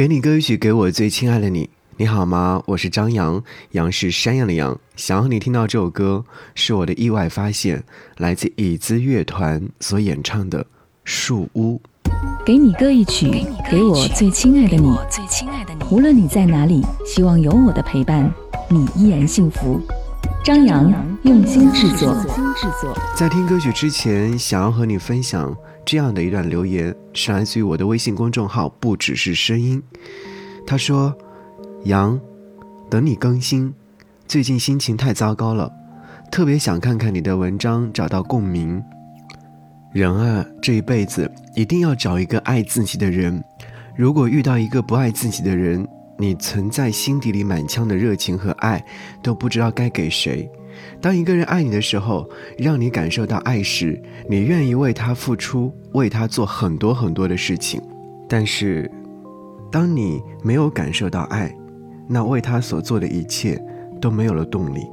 给你歌曲，给我最亲爱的你。你好吗？我是张扬，杨是山羊的羊。想要你听到这首歌，是我的意外发现，来自椅子乐团所演唱的《树屋》。给你歌一曲，给我最亲爱的你。无论你在哪里，希望有我的陪伴，你依然幸福。张扬用心制作。在听歌曲之前，想要和你分享这样的一段留言，是来自于我的微信公众号“不只是声音”。他说。杨，等你更新。最近心情太糟糕了，特别想看看你的文章，找到共鸣。人啊，这一辈子一定要找一个爱自己的人。如果遇到一个不爱自己的人，你存在心底里满腔的热情和爱，都不知道该给谁。当一个人爱你的时候，让你感受到爱时，你愿意为他付出，为他做很多很多的事情。但是，当你没有感受到爱，那为他所做的一切都没有了动力，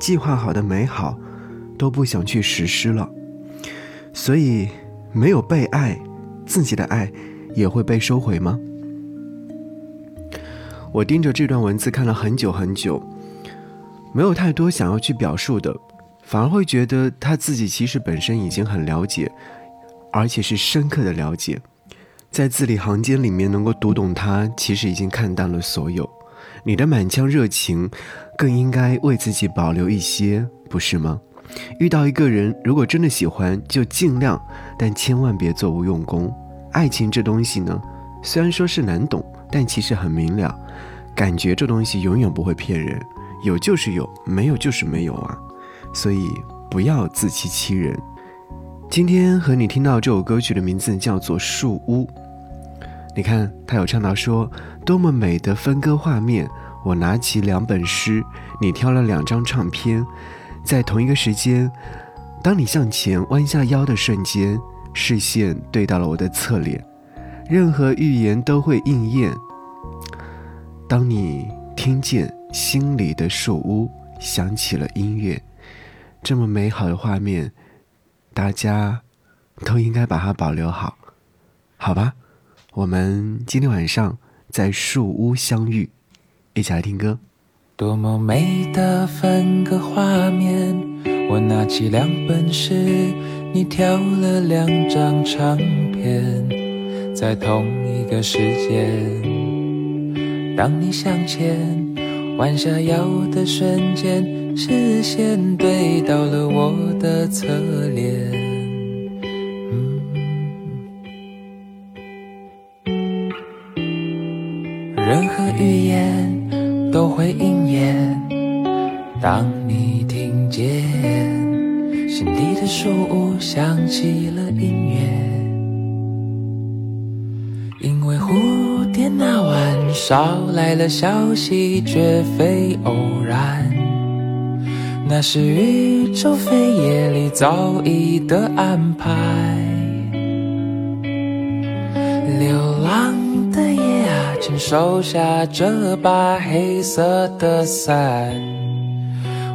计划好的美好都不想去实施了，所以没有被爱，自己的爱也会被收回吗？我盯着这段文字看了很久很久，没有太多想要去表述的，反而会觉得他自己其实本身已经很了解，而且是深刻的了解，在字里行间里面能够读懂他，其实已经看淡了所有。你的满腔热情，更应该为自己保留一些，不是吗？遇到一个人，如果真的喜欢，就尽量，但千万别做无用功。爱情这东西呢，虽然说是难懂，但其实很明了。感觉这东西永远不会骗人，有就是有，没有就是没有啊。所以不要自欺欺人。今天和你听到这首歌曲的名字叫做《树屋》。你看，他有唱到说，多么美的分割画面。我拿起两本诗，你挑了两张唱片，在同一个时间，当你向前弯下腰的瞬间，视线对到了我的侧脸，任何预言都会应验。当你听见心里的树屋响起了音乐，这么美好的画面，大家都应该把它保留好，好吧？我们今天晚上在树屋相遇，一起来听歌。多么美的分割画面！我拿起两本诗，你挑了两张唱片，在同一个时间。当你向前弯下腰的瞬间，视线对到了我的侧脸。任何语言都会应验。当你听见心底的树屋响起了音乐，那晚捎来了消息，绝非偶然。那是宇宙飞夜里早已的安排。流浪的夜啊。请收下这把黑色的伞，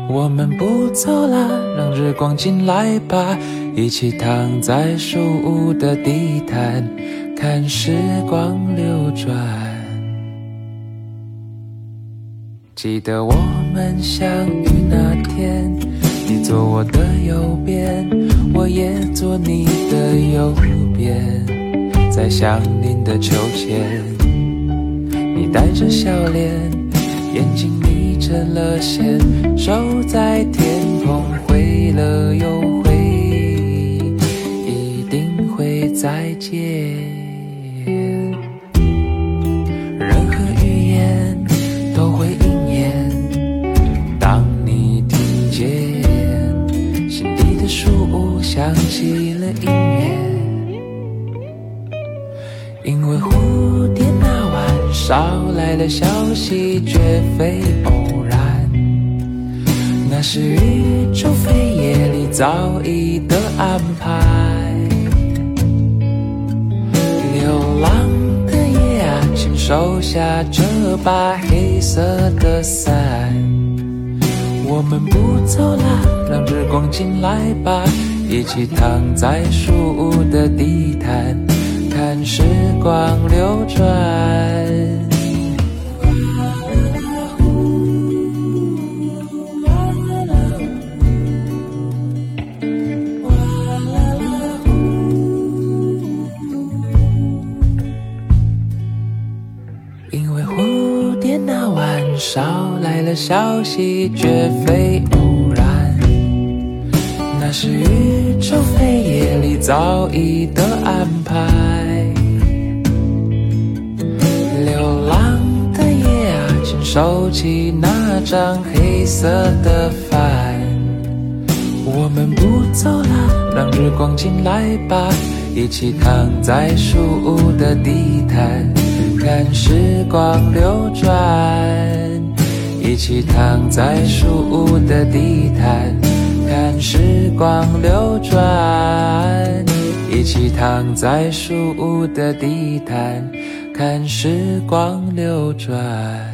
我们不走了，让日光进来吧，一起躺在树屋的地毯，看时光流转。记得我们相遇那天，你坐我的右边，我也坐你的右边，在相邻的秋千。你带着笑脸，眼睛眯成了线，手在天空挥了又再见。任何语言都会应验。当你听见心底的树屋响起了音乐，因为蝴蝶那晚。捎来的消息绝非偶然，那是宇宙飞夜里早已的安排。浪的夜啊，请收下这把黑色的伞，我们不走了，让日光进来吧，一起躺在树屋的地毯。看时光流转。捎来了消息，绝非偶然。那是宇宙飞夜里早已的安排。流浪的夜啊，请收起那张黑色的帆。我们不走了，让日光进来吧，一起躺在树屋的地毯，看时光流转。一起躺在树屋的地毯，看时光流转。一起躺在树屋的地毯，看时光流转。